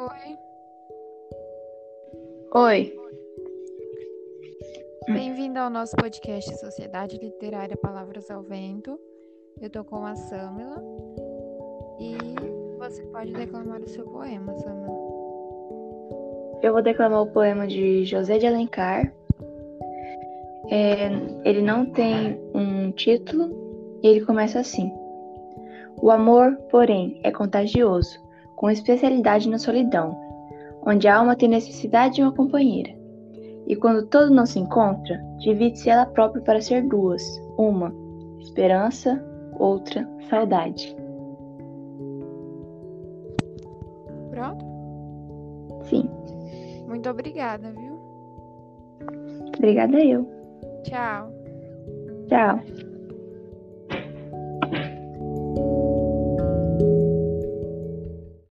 Oi. Oi. Bem-vindo ao nosso podcast Sociedade Literária Palavras ao Vento. Eu tô com a Samila e você pode declamar o seu poema, Samila. Eu vou declamar o poema de José de Alencar. É, ele não tem um título e ele começa assim: O amor, porém, é contagioso com especialidade na solidão, onde a alma tem necessidade de uma companheira. E quando todo não se encontra, divide-se ela própria para ser duas: uma, esperança, outra, saudade. Pronto? Sim. Muito obrigada, viu? Obrigada eu. Tchau. Tchau.